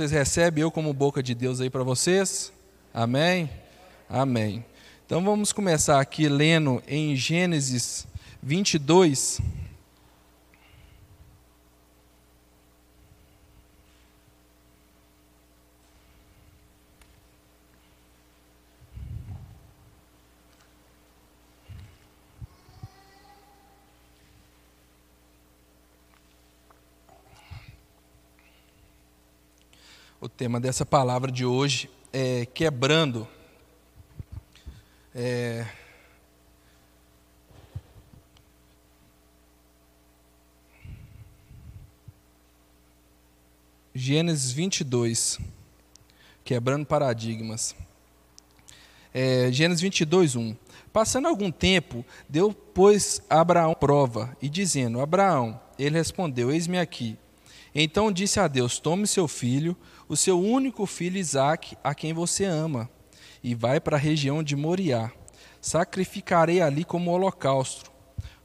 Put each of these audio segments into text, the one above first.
Vocês recebem eu como boca de Deus aí para vocês? Amém? Amém. Então vamos começar aqui lendo em Gênesis 22. Tema dessa palavra de hoje é quebrando. É... Gênesis 22, quebrando paradigmas. É, Gênesis 22, 1. Passando algum tempo, deu, pois, a Abraão prova, e dizendo: Abraão, ele respondeu: Eis-me aqui. Então disse a Deus: Tome seu filho, o seu único filho Isaque, a quem você ama, e vai para a região de Moriá. Sacrificarei ali como holocausto,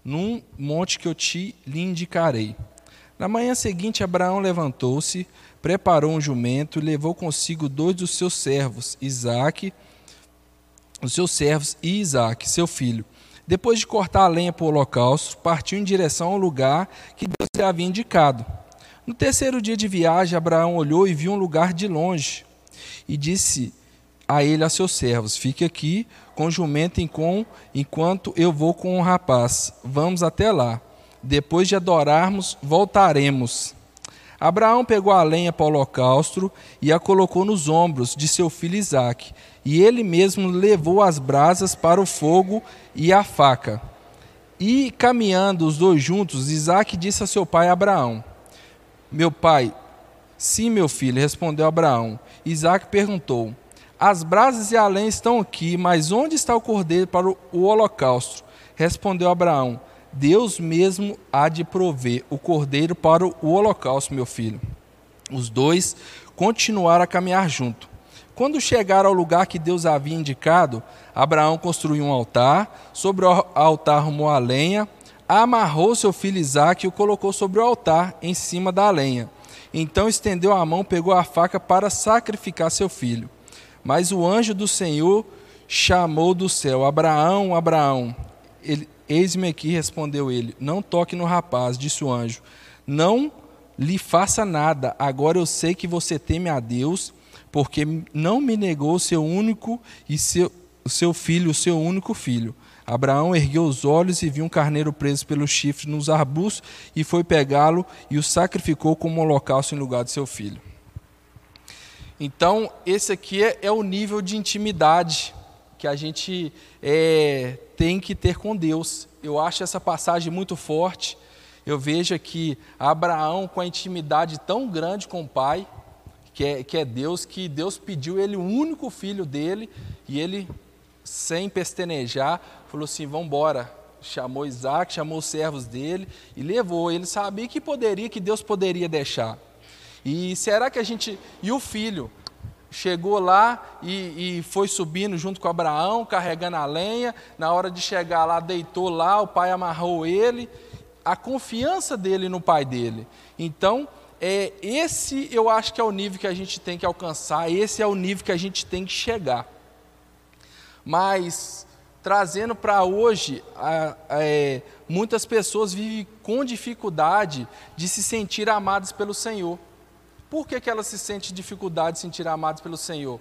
num monte que eu te lhe indicarei. Na manhã seguinte, Abraão levantou-se, preparou um jumento e levou consigo dois dos seus servos, Isaque, os seus servos e Isaque, seu filho. Depois de cortar a lenha para o holocausto, partiu em direção ao lugar que Deus lhe havia indicado. No terceiro dia de viagem, Abraão olhou e viu um lugar de longe e disse a ele a seus servos: Fique aqui com o jumento enquanto eu vou com o rapaz. Vamos até lá. Depois de adorarmos, voltaremos. Abraão pegou a lenha para o holocausto e a colocou nos ombros de seu filho Isaque, e ele mesmo levou as brasas para o fogo e a faca. E caminhando os dois juntos, Isaque disse a seu pai Abraão: meu pai, sim, meu filho, respondeu Abraão. Isaac perguntou: As brasas e a lenha estão aqui, mas onde está o cordeiro para o holocausto? Respondeu Abraão: Deus mesmo há de prover o cordeiro para o holocausto, meu filho. Os dois continuaram a caminhar junto. Quando chegaram ao lugar que Deus havia indicado, Abraão construiu um altar, sobre o altar arrumou a lenha, amarrou seu filho Isaque e o colocou sobre o altar, em cima da lenha. Então estendeu a mão, pegou a faca para sacrificar seu filho. Mas o anjo do Senhor chamou do céu: Abraão, Abraão. Eis-me aqui, respondeu ele. Não toque no rapaz, disse o anjo. Não lhe faça nada. Agora eu sei que você teme a Deus, porque não me negou seu único e seu, seu filho, o seu único filho. Abraão ergueu os olhos e viu um carneiro preso pelos chifres nos arbustos e foi pegá-lo e o sacrificou como holocausto em lugar de seu filho. Então, esse aqui é, é o nível de intimidade que a gente é, tem que ter com Deus. Eu acho essa passagem muito forte. Eu vejo aqui Abraão com a intimidade tão grande com o pai, que é, que é Deus, que Deus pediu ele o único filho dele e ele sem pestenejar, falou assim: vamos embora. Chamou Isaac, chamou os servos dele e levou. Ele sabia que poderia, que Deus poderia deixar. E será que a gente. E o filho? Chegou lá e, e, foi subindo junto com Abraão, carregando a lenha. Na hora de chegar lá, deitou lá, o pai amarrou ele. A confiança dele no pai dele. Então, é, esse eu acho que é o nível que a gente tem que alcançar, esse é o nível que a gente tem que chegar. Mas, trazendo para hoje, é, muitas pessoas vivem com dificuldade de se sentir amadas pelo Senhor. Por que, que elas se sentem dificuldade de se sentir amadas pelo Senhor?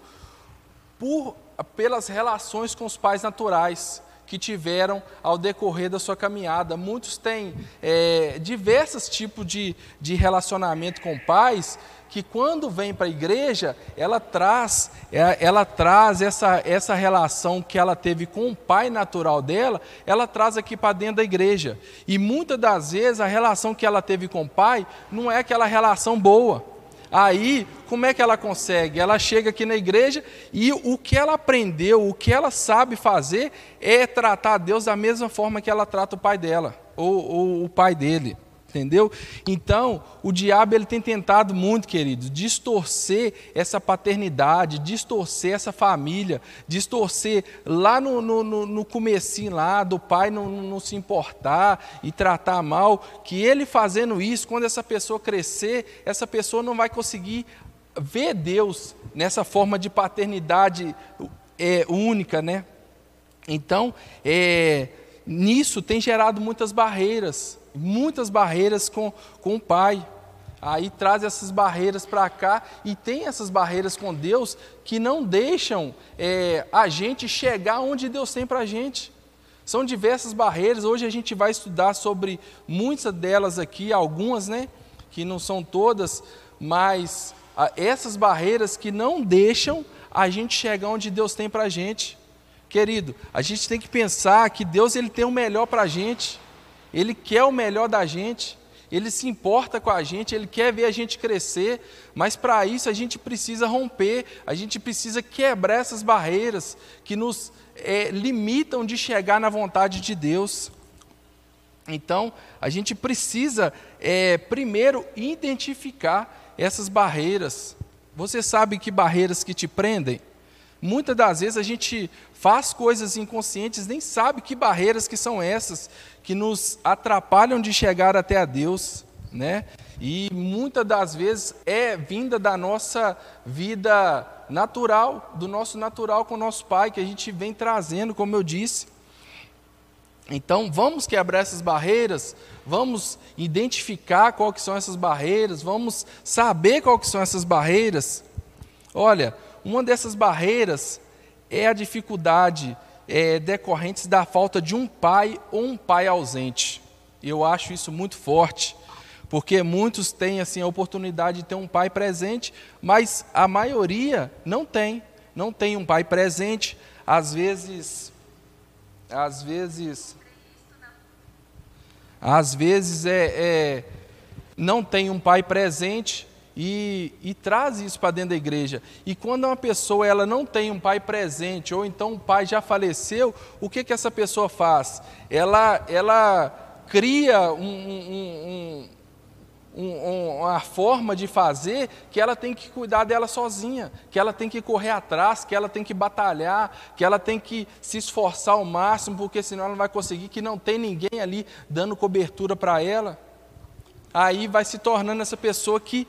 Por, pelas relações com os pais naturais que tiveram ao decorrer da sua caminhada. Muitos têm é, diversos tipos de, de relacionamento com pais que quando vem para a igreja, ela traz, é, ela traz essa, essa relação que ela teve com o pai natural dela, ela traz aqui para dentro da igreja. E muitas das vezes a relação que ela teve com o pai não é aquela relação boa. Aí, como é que ela consegue? Ela chega aqui na igreja e o que ela aprendeu, o que ela sabe fazer é tratar Deus da mesma forma que ela trata o pai dela, ou, ou o pai dele entendeu? Então, o diabo ele tem tentado muito, queridos, distorcer essa paternidade, distorcer essa família, distorcer lá no, no, no, no comecinho lá, do pai não, não se importar e tratar mal, que ele fazendo isso, quando essa pessoa crescer, essa pessoa não vai conseguir vê Deus nessa forma de paternidade é, única, né? Então, é, nisso tem gerado muitas barreiras, muitas barreiras com, com o pai. Aí traz essas barreiras para cá e tem essas barreiras com Deus que não deixam é, a gente chegar onde Deus tem para a gente. São diversas barreiras. Hoje a gente vai estudar sobre muitas delas aqui, algumas, né? Que não são todas, mas a, essas barreiras que não deixam a gente chegar onde Deus tem para a gente. Querido, a gente tem que pensar que Deus ele tem o melhor para a gente, Ele quer o melhor da gente, Ele se importa com a gente, Ele quer ver a gente crescer, mas para isso a gente precisa romper, a gente precisa quebrar essas barreiras que nos é, limitam de chegar na vontade de Deus. Então, a gente precisa, é, primeiro, identificar essas barreiras. Você sabe que barreiras que te prendem? Muitas das vezes a gente faz coisas inconscientes, nem sabe que barreiras que são essas que nos atrapalham de chegar até a Deus, né? E muitas das vezes é vinda da nossa vida natural, do nosso natural com o nosso Pai, que a gente vem trazendo, como eu disse. Então, vamos quebrar essas barreiras, vamos identificar qual que são essas barreiras, vamos saber qual que são essas barreiras. Olha, uma dessas barreiras é a dificuldade é, da falta de um pai ou um pai ausente. Eu acho isso muito forte, porque muitos têm assim a oportunidade de ter um pai presente, mas a maioria não tem, não tem um pai presente. Às vezes, às vezes, às vezes é, é não tem um pai presente e, e, traz isso para dentro da igreja. E quando uma pessoa ela não tem um pai presente, ou então o pai já faleceu, o que, que essa pessoa faz? Ela, ela cria um, um, um, uma forma de fazer que ela tem que cuidar dela sozinha, que ela tem que correr atrás, que ela tem que batalhar, que ela tem que se esforçar ao máximo, porque senão ela não vai conseguir, que não tem ninguém ali dando cobertura para ela. Aí vai se tornando essa pessoa que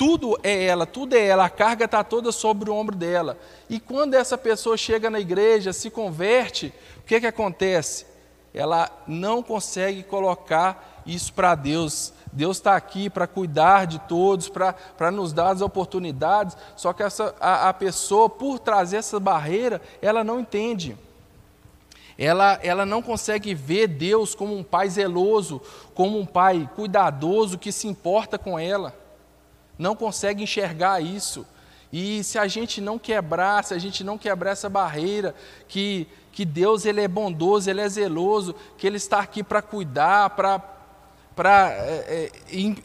tudo é ela, tudo é ela, a carga está toda sobre o ombro dela. E quando essa pessoa chega na igreja, se converte, o que, que acontece? Ela não consegue colocar isso para Deus. Deus está aqui para cuidar de todos, para nos dar as oportunidades, só que essa, a, a pessoa, por trazer essa barreira, ela não entende ela, ela não consegue ver Deus como um pai zeloso, como um pai cuidadoso que se importa com ela não consegue enxergar isso. E se a gente não quebrar, se a gente não quebrar essa barreira, que, que Deus ele é bondoso, Ele é zeloso, que Ele está aqui para cuidar, para é,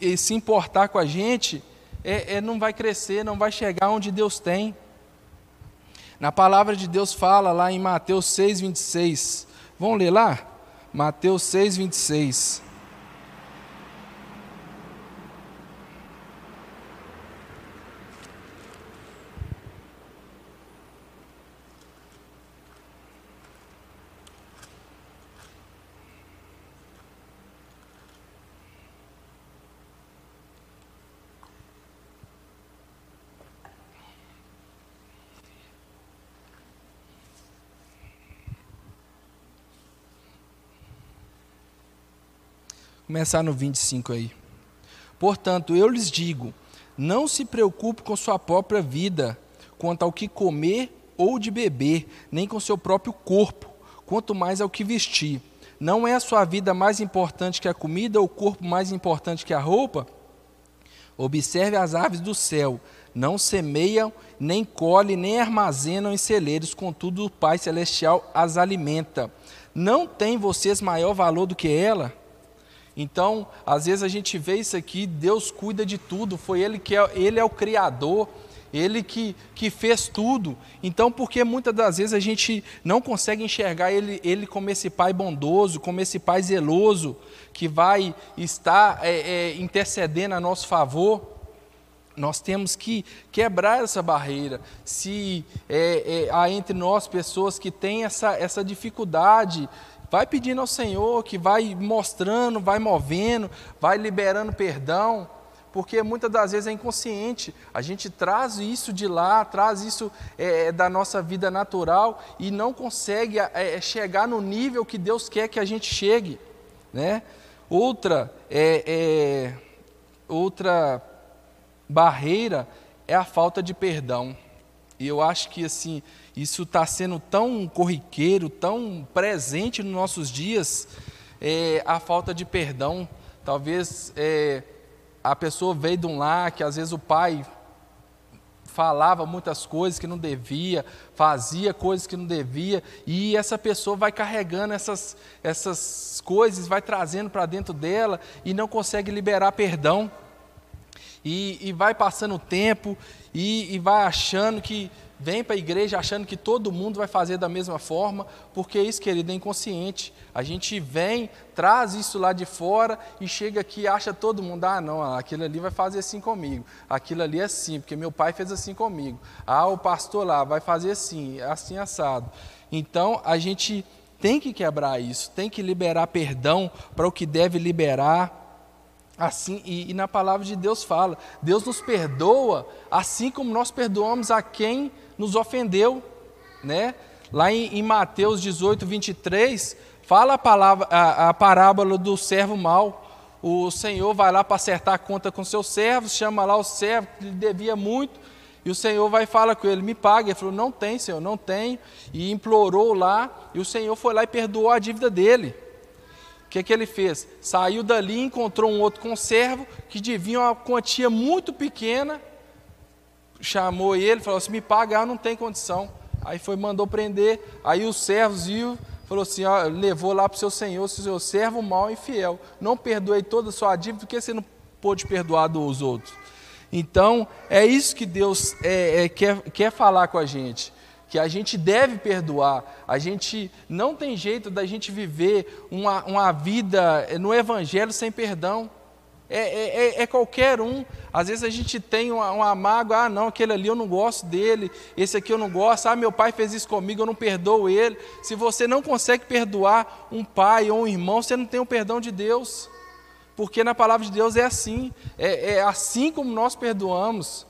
é, se importar com a gente, é, é, não vai crescer, não vai chegar onde Deus tem. Na palavra de Deus fala lá em Mateus 6, 26. Vamos ler lá? Mateus 6, Começar no 25 aí. Portanto, eu lhes digo: não se preocupe com sua própria vida, quanto ao que comer ou de beber, nem com seu próprio corpo, quanto mais ao que vestir. Não é a sua vida mais importante que a comida, ou o corpo mais importante que a roupa? Observe as aves do céu, não semeiam, nem colhem, nem armazenam em celeiros, contudo o Pai Celestial as alimenta. Não tem vocês maior valor do que ela? Então, às vezes a gente vê isso aqui, Deus cuida de tudo, foi Ele que é, Ele é o Criador, Ele que, que fez tudo. Então, porque muitas das vezes a gente não consegue enxergar Ele, ele como esse Pai bondoso, como esse Pai zeloso, que vai estar é, é, intercedendo a nosso favor, nós temos que quebrar essa barreira. Se é, é, há entre nós pessoas que têm essa, essa dificuldade Vai pedindo ao Senhor que vai mostrando, vai movendo, vai liberando perdão, porque muitas das vezes é inconsciente. A gente traz isso de lá, traz isso é, da nossa vida natural e não consegue é, chegar no nível que Deus quer que a gente chegue. Né? Outra, é, é, outra barreira é a falta de perdão. E eu acho que assim isso está sendo tão corriqueiro, tão presente nos nossos dias, é, a falta de perdão. Talvez é, a pessoa veio de um lar que às vezes o pai falava muitas coisas que não devia, fazia coisas que não devia, e essa pessoa vai carregando essas, essas coisas, vai trazendo para dentro dela e não consegue liberar perdão. E, e vai passando o tempo e, e vai achando que vem para a igreja achando que todo mundo vai fazer da mesma forma, porque isso, querido, é inconsciente. A gente vem, traz isso lá de fora e chega aqui e acha todo mundo, ah, não, aquilo ali vai fazer assim comigo, aquilo ali é assim, porque meu pai fez assim comigo. Ah, o pastor lá vai fazer assim, assim assado. Então, a gente tem que quebrar isso, tem que liberar perdão para o que deve liberar Assim, e, e, na palavra de Deus fala, Deus nos perdoa assim como nós perdoamos a quem nos ofendeu, né? Lá em, em Mateus 18, 23, fala a, palavra, a, a parábola do servo mau. O Senhor vai lá para acertar a conta com seus servos, chama lá o servo que lhe devia muito, e o Senhor vai falar com ele, me pague. Ele falou, não tem, Senhor, não tem. E implorou lá, e o Senhor foi lá e perdoou a dívida dele. O que, que ele fez? Saiu dali, encontrou um outro conservo que devia uma quantia muito pequena, chamou ele, falou assim: me paga, não tem condição. Aí foi, mandou prender. Aí os servos viu, falou assim: ó, levou lá para o seu senhor, seu servo mau e infiel. Não perdoei toda a sua dívida, porque você não pôde perdoar dos outros. Então, é isso que Deus é, é, quer, quer falar com a gente que a gente deve perdoar. A gente não tem jeito da gente viver uma, uma vida no Evangelho sem perdão. É, é, é, é qualquer um. Às vezes a gente tem uma, uma mágoa, ah, não, aquele ali eu não gosto dele, esse aqui eu não gosto, ah, meu pai fez isso comigo, eu não perdoo ele. Se você não consegue perdoar um pai ou um irmão, você não tem o perdão de Deus. Porque na palavra de Deus é assim, é, é assim como nós perdoamos.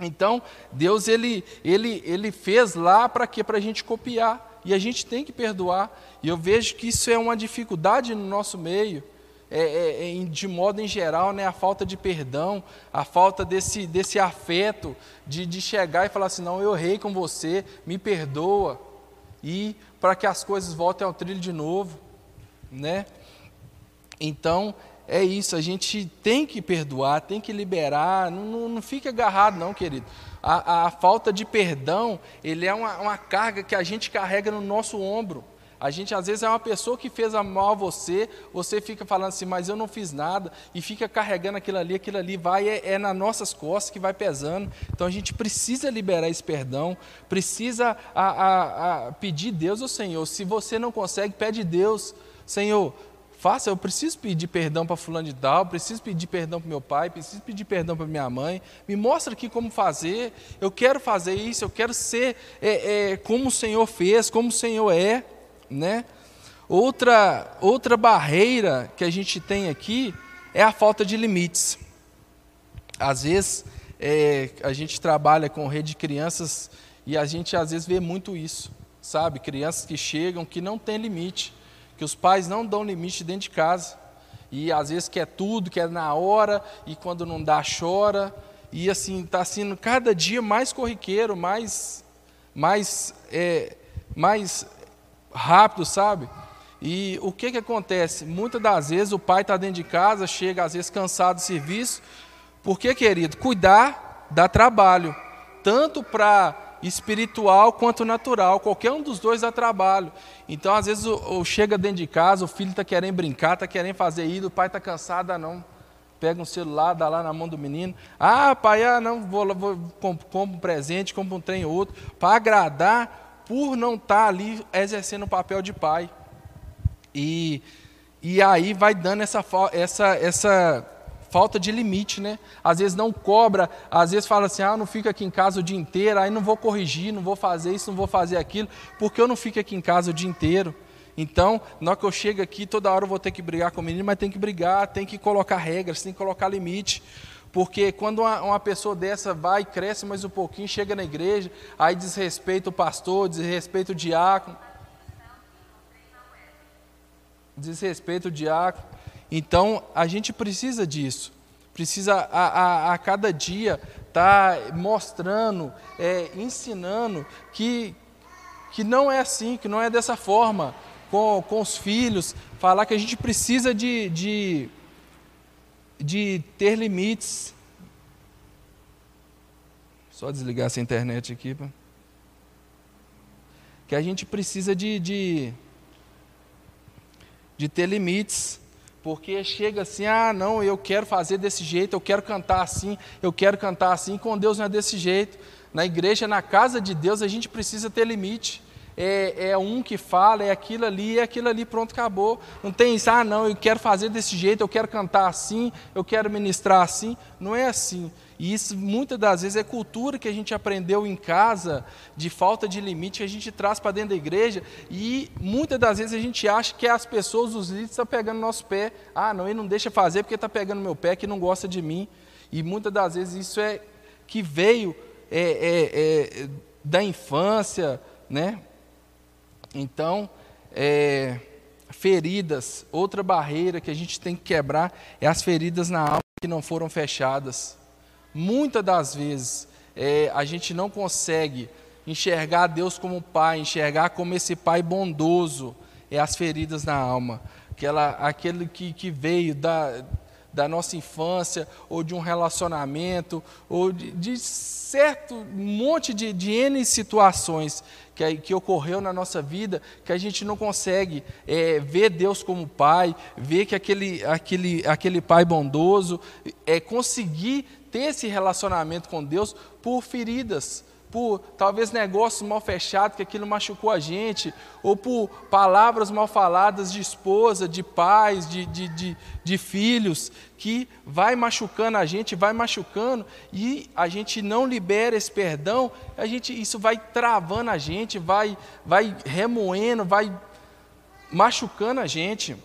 Então, Deus ele, ele, ele fez lá para quê? Para a gente copiar. E a gente tem que perdoar. E eu vejo que isso é uma dificuldade no nosso meio. É, é, é, de modo em geral, né, a falta de perdão, a falta desse, desse afeto, de, de chegar e falar assim: não, eu errei com você, me perdoa, e para que as coisas voltem ao trilho de novo. Né? Então, é isso, a gente tem que perdoar, tem que liberar, não, não, não fica agarrado não, querido. A, a, falta de perdão, ele é uma, uma carga que a gente carrega no nosso ombro. A gente às vezes é uma pessoa que fez mal a você, você fica falando assim, mas eu não fiz nada, e fica carregando aquilo ali, aquilo ali vai, é, é nas nossas costas que vai pesando. Então a gente precisa liberar esse perdão, precisa a, a, a pedir Deus ao Senhor. Se você não consegue, pede Deus, Senhor, Faça, eu preciso pedir perdão para fulano de tal, preciso pedir perdão para meu pai, preciso pedir perdão para minha mãe. Me mostra aqui como fazer. Eu quero fazer isso, eu quero ser é, é, como o Senhor fez, como o Senhor é, né? Outra outra barreira que a gente tem aqui é a falta de limites. Às vezes é, a gente trabalha com rede de crianças e a gente às vezes vê muito isso, sabe? Crianças que chegam que não tem limite que os pais não dão limite dentro de casa. E às vezes quer tudo, quer na hora, e quando não dá, chora. E assim, está sendo cada dia mais corriqueiro, mais, mais, é, mais rápido, sabe? E o que, que acontece? Muitas das vezes o pai está dentro de casa, chega às vezes cansado do serviço. Porque, querido, cuidar dá trabalho, tanto para espiritual quanto natural. Qualquer um dos dois dá trabalho. Então, às vezes, o, o chega dentro de casa, o filho está querendo brincar, está querendo fazer isso, o pai está cansado, ah, não. Pega um celular, dá lá na mão do menino. Ah, pai, ah, não, vou, vou compro um presente, compro um trem ou outro. Para agradar, por não estar tá ali exercendo o papel de pai. E, e aí vai dando essa, essa, essa falta de limite, né? Às vezes não cobra, às vezes fala assim: ah, não fico aqui em casa o dia inteiro, aí não vou corrigir, não vou fazer isso, não vou fazer aquilo, porque eu não fico aqui em casa o dia inteiro. Então, na hora que eu chego aqui, toda hora eu vou ter que brigar com o menino, mas tem que brigar, tem que colocar regras, tem que colocar limite. Porque quando uma, pessoa dessa vai, cresce mais um pouquinho, chega na igreja, aí desrespeita o pastor, desrespeita o diácono. Desrespeita o diácono. Então, a gente precisa disso. Precisa a, a, a cada dia estar tá mostrando, é, ensinando que, que não é assim, que não é dessa forma com, com os filhos. Falar que a gente precisa de, de de ter limites. Só desligar essa internet aqui. Que a gente precisa de, de, de ter limites. Porque chega assim, ah, não, eu quero fazer desse jeito, eu quero cantar assim, eu quero cantar assim. Com Deus não é desse jeito. Na igreja, na casa de Deus, a gente precisa ter limite é, é, um que fala, é aquilo ali, é aquilo ali, pronto, acabou. Não tem isso, ah, não, eu quero fazer desse jeito, eu quero cantar assim, eu quero ministrar assim. Não é assim. E isso muitas das vezes é cultura que a gente aprendeu em casa, de falta de limite, que a gente traz para dentro da igreja, e muitas das vezes a gente acha que as pessoas, os líderes, estão pegando nosso pé. Ah, não, ele não deixa fazer porque está pegando meu pé, que não gosta de mim. E muitas das vezes isso é que veio é, é, é, da infância, né? Então, é, feridas, outra barreira que a gente tem que quebrar é as feridas na alma que não foram fechadas. Muitas das vezes é, a gente não consegue enxergar Deus como pai, enxergar como esse pai bondoso, é as feridas na alma. Aquela, aquele que, que veio da, da nossa infância, ou de um relacionamento, ou de, de certo monte de, de N situações que, que ocorreu na nossa vida, que a gente não consegue é, ver Deus como Pai, ver que aquele, aquele, aquele Pai bondoso, é conseguir ter esse relacionamento com Deus por feridas, por talvez negócios mal fechados, que aquilo machucou a gente, ou por palavras mal faladas de esposa, de pais, de, de, de, de, filhos, que vai machucando a gente, vai machucando, e a gente não libera esse perdão, a gente, isso vai travando a gente, vai, vai remoendo, vai machucando a gente.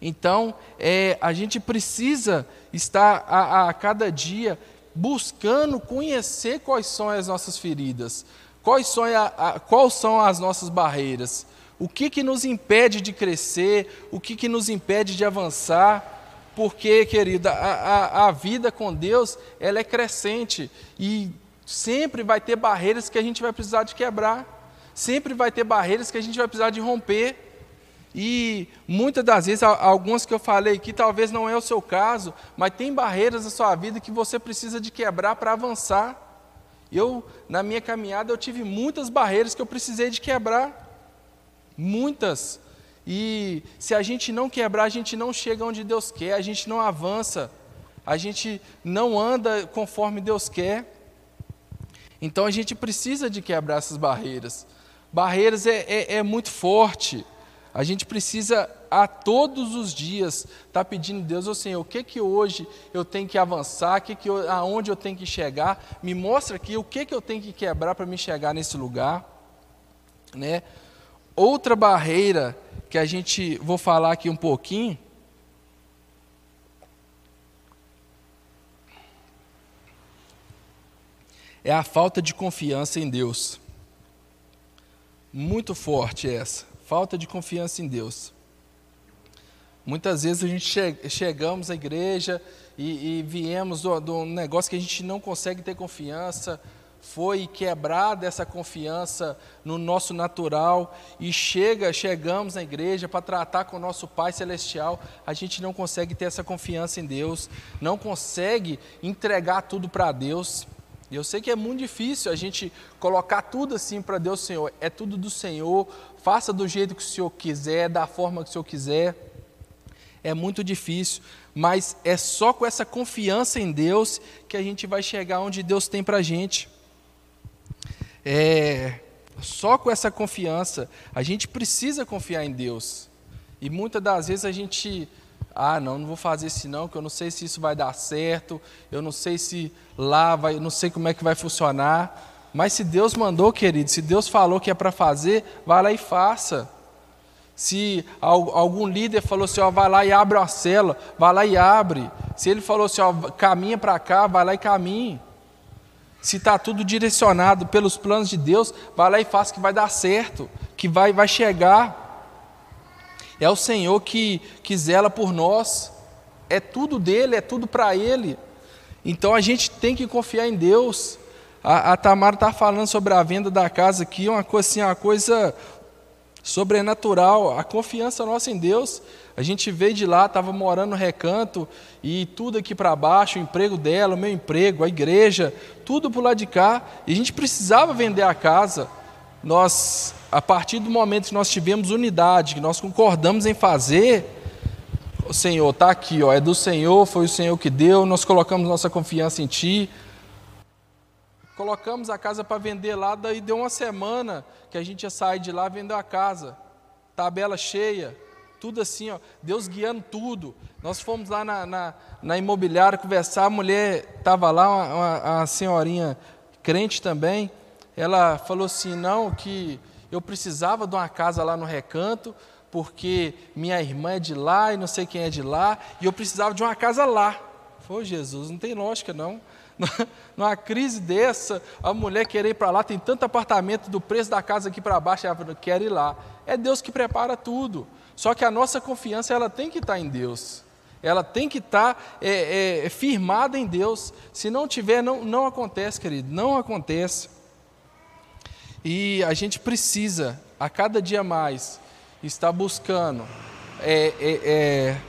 Então, é, a gente precisa estar a, a cada dia buscando conhecer quais são as nossas feridas, quais são, a, a, quais são as nossas barreiras, o que, que nos impede de crescer, o que, que nos impede de avançar, porque, querida, a, a, a vida com Deus ela é crescente e sempre vai ter barreiras que a gente vai precisar de quebrar, sempre vai ter barreiras que a gente vai precisar de romper. E muitas das vezes, algumas que eu falei aqui, talvez não é o seu caso, mas tem barreiras na sua vida que você precisa de quebrar para avançar. Eu, na minha caminhada, eu tive muitas barreiras que eu precisei de quebrar. Muitas. E se a gente não quebrar, a gente não chega onde Deus quer, a gente não avança, a gente não anda conforme Deus quer. Então a gente precisa de quebrar essas barreiras. Barreiras é, é, é muito forte. A gente precisa a todos os dias estar tá pedindo a Deus, ô oh, Senhor, o que que hoje eu tenho que avançar, que que eu, aonde eu tenho que chegar, me mostra aqui o que que eu tenho que quebrar para me chegar nesse lugar, né? Outra barreira que a gente vou falar aqui um pouquinho. É a falta de confiança em Deus. Muito forte essa falta de confiança em Deus. Muitas vezes a gente che chegamos à igreja e, e viemos do, do negócio que a gente não consegue ter confiança, foi quebrada essa confiança no nosso natural e chega, chegamos na igreja para tratar com o nosso Pai celestial, a gente não consegue ter essa confiança em Deus, não consegue entregar tudo para Deus. Eu sei que é muito difícil a gente colocar tudo assim para Deus, Senhor, é tudo do Senhor, faça do jeito que o Senhor quiser, da forma que o Senhor quiser. É muito difícil, mas é só com essa confiança em Deus que a gente vai chegar onde Deus tem para a gente. É, só com essa confiança, a gente precisa confiar em Deus. E muitas das vezes a gente ah, não, não vou fazer isso não, que eu não sei se isso vai dar certo, eu não sei se lá vai, não sei como é que vai funcionar. Mas se Deus mandou, querido, se Deus falou que é para fazer, vá lá e faça. Se algum líder falou assim, ó, vai lá e abre a cela, vai lá e abre. Se ele falou assim, ó, caminha para cá, vai lá e caminhe. Se está tudo direcionado pelos planos de Deus, vai lá e faz que vai dar certo, que vai, vai chegar. É o Senhor que, que zela por nós, é tudo dele, é tudo para Ele. Então a gente tem que confiar em Deus. A, a Tamara está falando sobre a venda da casa aqui, uma coisa assim, uma coisa sobrenatural, a confiança nossa em Deus. A gente veio de lá, estava morando no recanto e tudo aqui para baixo, o emprego dela, o meu emprego, a igreja, tudo por lá de cá. E a gente precisava vender a casa. Nós, a partir do momento que nós tivemos unidade, que nós concordamos em fazer, o Senhor está aqui, ó, é do Senhor, foi o Senhor que deu, nós colocamos nossa confiança em Ti. Colocamos a casa para vender lá, daí deu uma semana que a gente ia sair de lá vendeu a casa. Tabela cheia, tudo assim, ó, Deus guiando tudo. Nós fomos lá na, na, na imobiliária conversar, a mulher estava lá, uma, uma, uma senhorinha crente também, ela falou assim, não, que eu precisava de uma casa lá no recanto, porque minha irmã é de lá e não sei quem é de lá, e eu precisava de uma casa lá. Foi Jesus, não tem lógica não. Numa crise dessa, a mulher querer ir para lá, tem tanto apartamento do preço da casa aqui para baixo, ela quer ir lá. É Deus que prepara tudo. Só que a nossa confiança ela tem que estar em Deus. Ela tem que estar é, é, firmada em Deus. Se não tiver, não, não acontece, querido. Não acontece. E a gente precisa, a cada dia mais, estar buscando é, é, é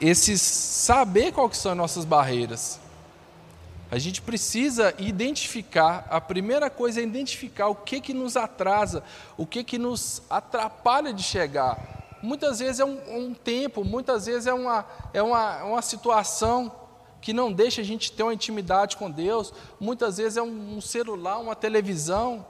esses saber quais são as nossas barreiras. A gente precisa identificar, a primeira coisa é identificar o que, que nos atrasa, o que, que nos atrapalha de chegar. Muitas vezes é um, um tempo, muitas vezes é uma, é uma, uma situação que não deixa a gente ter uma intimidade com Deus, muitas vezes é um, um celular, uma televisão,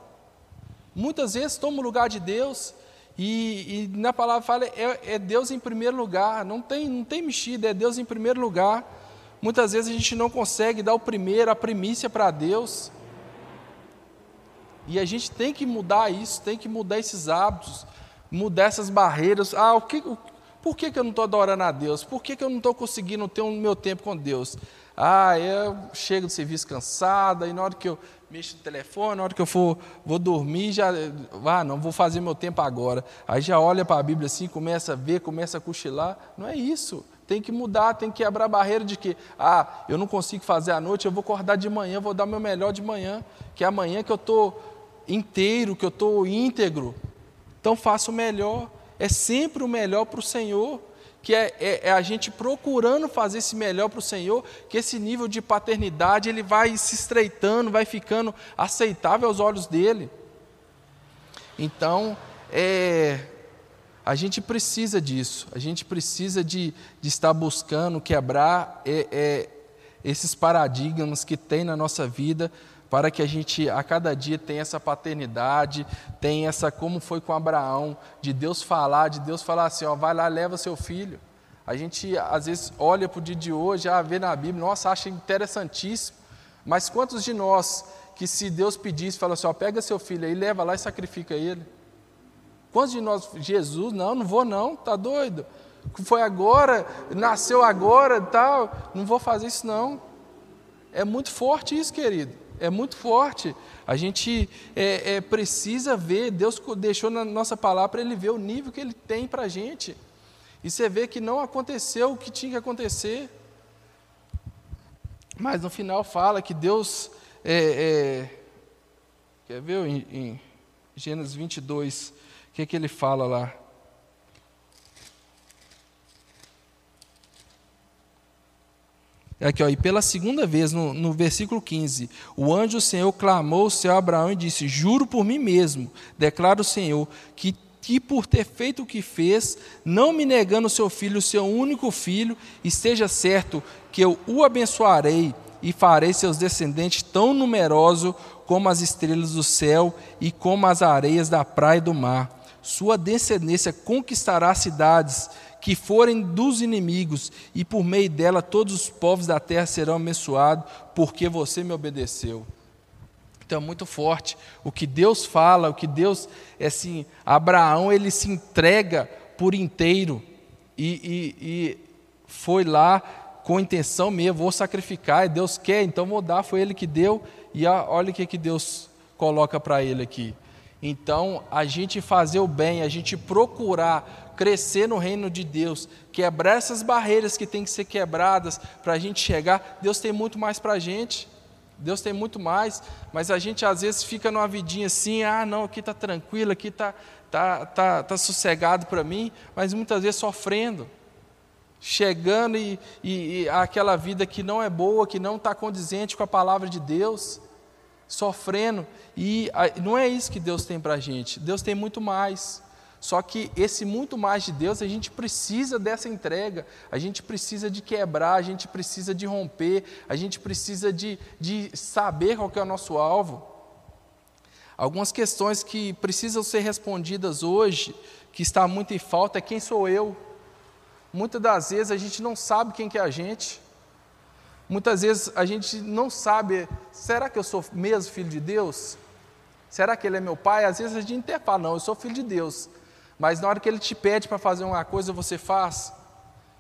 muitas vezes toma o lugar de Deus, e, e na palavra fala, é, é Deus em primeiro lugar, não tem, não tem mexida, é Deus em primeiro lugar. Muitas vezes a gente não consegue dar o primeiro, a primícia para Deus. E a gente tem que mudar isso, tem que mudar esses hábitos, mudar essas barreiras. Ah, o que, por que, que eu não estou adorando a Deus? Por que, que eu não estou conseguindo ter o um meu tempo com Deus? Ah, eu chego do serviço cansada, e na hora que eu mexo no telefone, na hora que eu for vou dormir, já. Ah, não, vou fazer meu tempo agora. Aí já olha para a Bíblia assim, começa a ver, começa a cochilar. Não é isso. Tem que mudar, tem que quebrar a barreira de que, ah, eu não consigo fazer à noite, eu vou acordar de manhã, vou dar o meu melhor de manhã, que é amanhã que eu estou inteiro, que eu estou íntegro. Então faça o melhor. É sempre o melhor para o Senhor, que é, é, é, a gente procurando fazer esse melhor para o Senhor, que esse nível de paternidade ele vai se estreitando, vai ficando aceitável aos olhos dele. Então, é, a gente precisa disso, a gente precisa de, de estar buscando quebrar é, é, esses paradigmas que tem na nossa vida, para que a gente a cada dia tenha essa paternidade, tenha essa, como foi com Abraão, de Deus falar, de Deus falar assim: ó, vai lá, leva seu filho. A gente às vezes olha para o dia de hoje, ah, vê na Bíblia, nossa, acha interessantíssimo, mas quantos de nós que se Deus pedisse, fala assim: ó, pega seu filho aí, leva lá e sacrifica ele? Quantos de nós, Jesus, não, não vou não, tá doido? Foi agora, nasceu agora, tal, não vou fazer isso não. É muito forte isso, querido. É muito forte. A gente é, é, precisa ver, Deus deixou na nossa palavra Ele ver o nível que Ele tem para a gente. E você vê que não aconteceu o que tinha que acontecer. Mas no final fala que Deus. É, é, quer ver em, em Gênesis 22, o que, que ele fala lá? É aqui, ó, e pela segunda vez, no, no versículo 15, o anjo do Senhor clamou ao céu Abraão e disse: Juro por mim mesmo, declara o Senhor, que, que por ter feito o que fez, não me negando o seu filho, o seu único filho, esteja certo que eu o abençoarei e farei seus descendentes tão numerosos como as estrelas do céu e como as areias da praia e do mar sua descendência conquistará cidades que forem dos inimigos, e por meio dela todos os povos da terra serão abençoados, porque você me obedeceu. Então é muito forte o que Deus fala, o que Deus, é assim, Abraão ele se entrega por inteiro e, e, e foi lá com intenção mesmo, vou sacrificar, Deus quer, então vou dar, foi Ele que deu, e olha o que, que Deus coloca para ele aqui. Então, a gente fazer o bem, a gente procurar crescer no reino de Deus, quebrar essas barreiras que têm que ser quebradas para a gente chegar, Deus tem muito mais para a gente. Deus tem muito mais, mas a gente às vezes fica numa vidinha assim, ah, não, aqui está tranquilo, aqui está tá, tá, tá sossegado para mim, mas muitas vezes sofrendo, chegando e, e, e aquela vida que não é boa, que não está condizente com a palavra de Deus, sofrendo, e não é isso que Deus tem para a gente, Deus tem muito mais. Só que esse muito mais de Deus, a gente precisa dessa entrega, a gente precisa de quebrar, a gente precisa de romper, a gente precisa de, de saber qual é o nosso alvo. Algumas questões que precisam ser respondidas hoje, que está muito em falta, é quem sou eu? Muitas das vezes a gente não sabe quem que é a gente. Muitas vezes a gente não sabe, será que eu sou mesmo filho de Deus? Será que ele é meu pai? Às vezes a gente até fala, não, eu sou filho de Deus. Mas na hora que ele te pede para fazer uma coisa, você faz.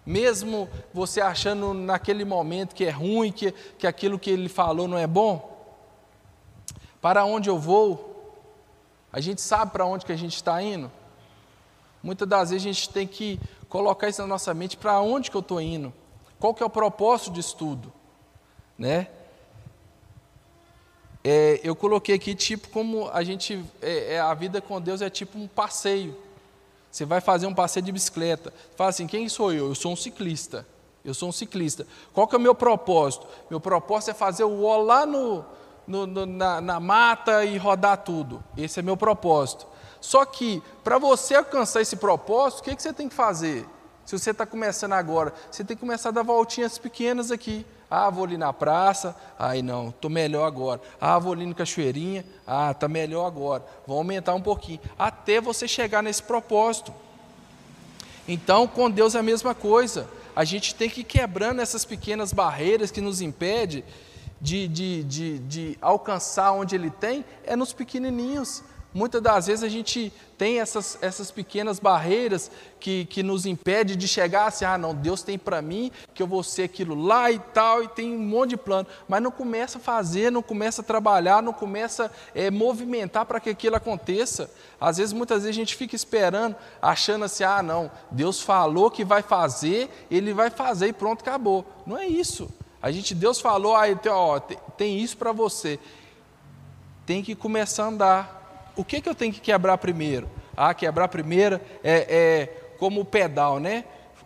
Mesmo você achando naquele momento que é ruim, que, que aquilo que ele falou não é bom. Para onde eu vou? A gente sabe para onde que a gente está indo? Muitas das vezes a gente tem que colocar isso na nossa mente, para onde que eu estou indo? Qual que é o propósito de estudo? Né? É, eu coloquei aqui tipo como a gente, é, é, a vida com Deus é tipo um passeio. Você vai fazer um passeio de bicicleta. Fala assim: quem sou eu? Eu sou um ciclista. Eu sou um ciclista. Qual que é o meu propósito? Meu propósito é fazer o ó lá no, no, no na, na, mata e rodar tudo. Esse é meu propósito. Só que, para você alcançar esse propósito, o que, que você tem que fazer? Se você está começando agora, você tem que começar a dar voltinhas pequenas aqui. Ah, vou ali na praça. Ai, não, estou melhor agora. Ah, vou ali no Cachoeirinha. Ah, está melhor agora. Vou aumentar um pouquinho. Até você chegar nesse propósito. Então, com Deus é a mesma coisa. A gente tem que ir quebrando essas pequenas barreiras que nos impedem de, de, de, de alcançar onde Ele tem, é nos pequenininhos. Muitas das vezes a gente tem essas, essas pequenas barreiras que, que nos impede de chegar assim, ah não, Deus tem para mim que eu vou ser aquilo lá e tal, e tem um monte de plano, mas não começa a fazer, não começa a trabalhar, não começa a é, movimentar para que aquilo aconteça. Às vezes, muitas vezes a gente fica esperando, achando assim, ah não, Deus falou que vai fazer, Ele vai fazer e pronto, acabou. Não é isso. A gente, Deus falou, ah, então, ó, tem isso para você. Tem que começar a andar o que, que eu tenho que quebrar primeiro? Ah, quebrar primeiro é, é como o pedal, né?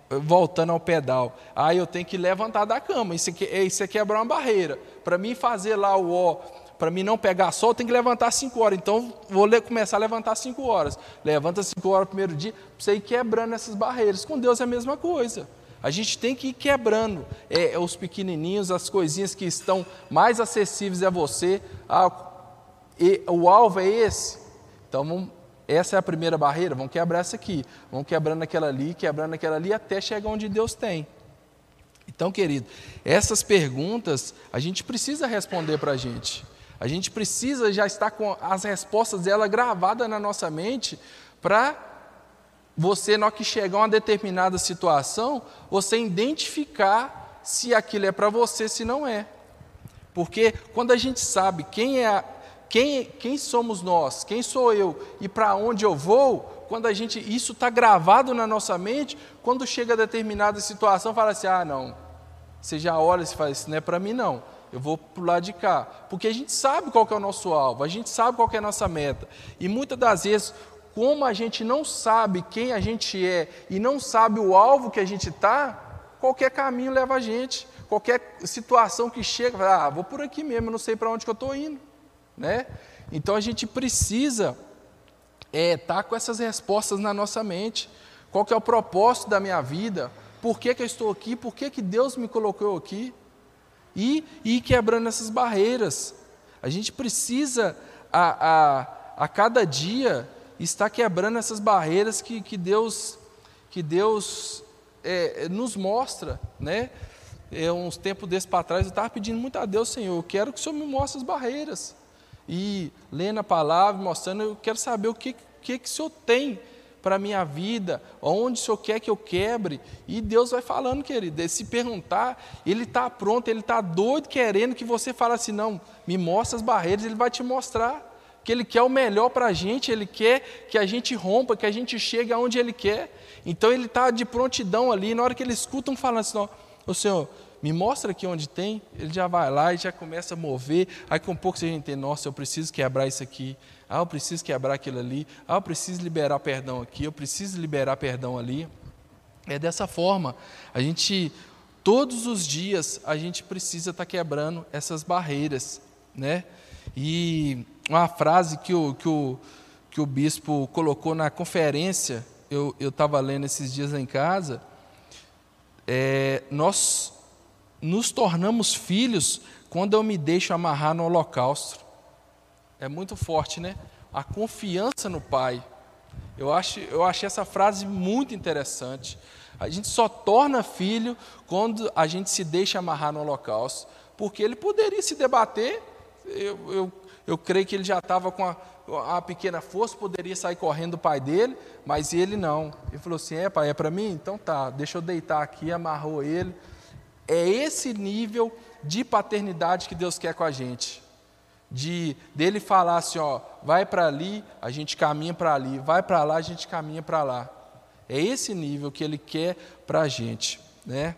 Voltando ao pedal. Ah, eu tenho que levantar da cama. Isso, aqui, isso é quebrar uma barreira. Para mim fazer lá o ó, para mim não pegar sol, tenho que levantar 5 horas. Então, vou começar a levantar 5 horas. Levanta 5 horas no primeiro dia, para você ir quebrando essas barreiras. Com Deus é a mesma coisa. A gente tem que ir quebrando é, os pequenininhos, as coisinhas que estão mais acessíveis a você. Ah, e o alvo é esse. Então, vamos, essa é a primeira barreira, vamos quebrar essa aqui. Vamos quebrando aquela ali, quebrando aquela ali, até chegar onde Deus tem. Então, querido, essas perguntas a gente precisa responder para a gente. A gente precisa já estar com as respostas dela gravadas na nossa mente para você, na hora que chegar a uma determinada situação, você identificar se aquilo é para você, se não é. Porque quando a gente sabe quem é a, quem, quem somos nós? Quem sou eu? E para onde eu vou? Quando a gente isso está gravado na nossa mente, quando chega determinada situação, fala assim: ah, não. Você já olha e fala: isso não é para mim, não. Eu vou para o lado de cá. Porque a gente sabe qual é o nosso alvo, a gente sabe qual é a nossa meta. E muitas das vezes, como a gente não sabe quem a gente é e não sabe o alvo que a gente está, qualquer caminho leva a gente. Qualquer situação que chega, ah, vou por aqui mesmo, não sei para onde que eu estou indo. Né? Então a gente precisa estar é, tá com essas respostas na nossa mente. Qual que é o propósito da minha vida? Por que, que eu estou aqui? Por que, que Deus me colocou aqui? E, ir quebrando essas barreiras. A gente precisa, a, a, a cada dia, estar quebrando essas barreiras que, que Deus, que Deus é, nos mostra. Né? É, uns tempos desses para trás, eu estava pedindo muito a Deus, Senhor, eu quero que o Senhor me mostre as barreiras. E lendo a palavra, mostrando, eu quero saber o que, que, que o Senhor tem para a minha vida, onde o Senhor quer que eu quebre. E Deus vai falando, querido, se perguntar, Ele está pronto, Ele está doido querendo que você fale assim, não, me mostra as barreiras, Ele vai te mostrar. Que Ele quer o melhor para a gente, Ele quer que a gente rompa, que a gente chegue aonde Ele quer. Então Ele está de prontidão ali, na hora que Ele escuta um falando assim, o Senhor, me mostra aqui onde tem, ele já vai lá e já começa a mover, aí com um pouco você já entende, nossa, eu preciso quebrar isso aqui, ah, eu preciso quebrar aquilo ali, ah, eu preciso liberar perdão aqui, eu preciso liberar perdão ali. É dessa forma, a gente, todos os dias, a gente precisa estar tá quebrando essas barreiras, né? E uma frase que o, que o, que o bispo colocou na conferência, eu estava lendo esses dias lá em casa, é, nós nos tornamos filhos quando eu me deixo amarrar no holocausto. É muito forte, né? A confiança no Pai. Eu acho, eu achei essa frase muito interessante. A gente só torna filho quando a gente se deixa amarrar no holocausto. Porque ele poderia se debater, eu, eu, eu creio que ele já estava com a, a pequena força, poderia sair correndo do pai dele, mas ele não. Ele falou assim: é, pai, é para mim? Então tá, deixa eu deitar aqui, amarrou ele. É esse nível de paternidade que Deus quer com a gente. De dele falar assim, ó, vai para ali, a gente caminha para ali, vai para lá, a gente caminha para lá. É esse nível que ele quer para a gente, né?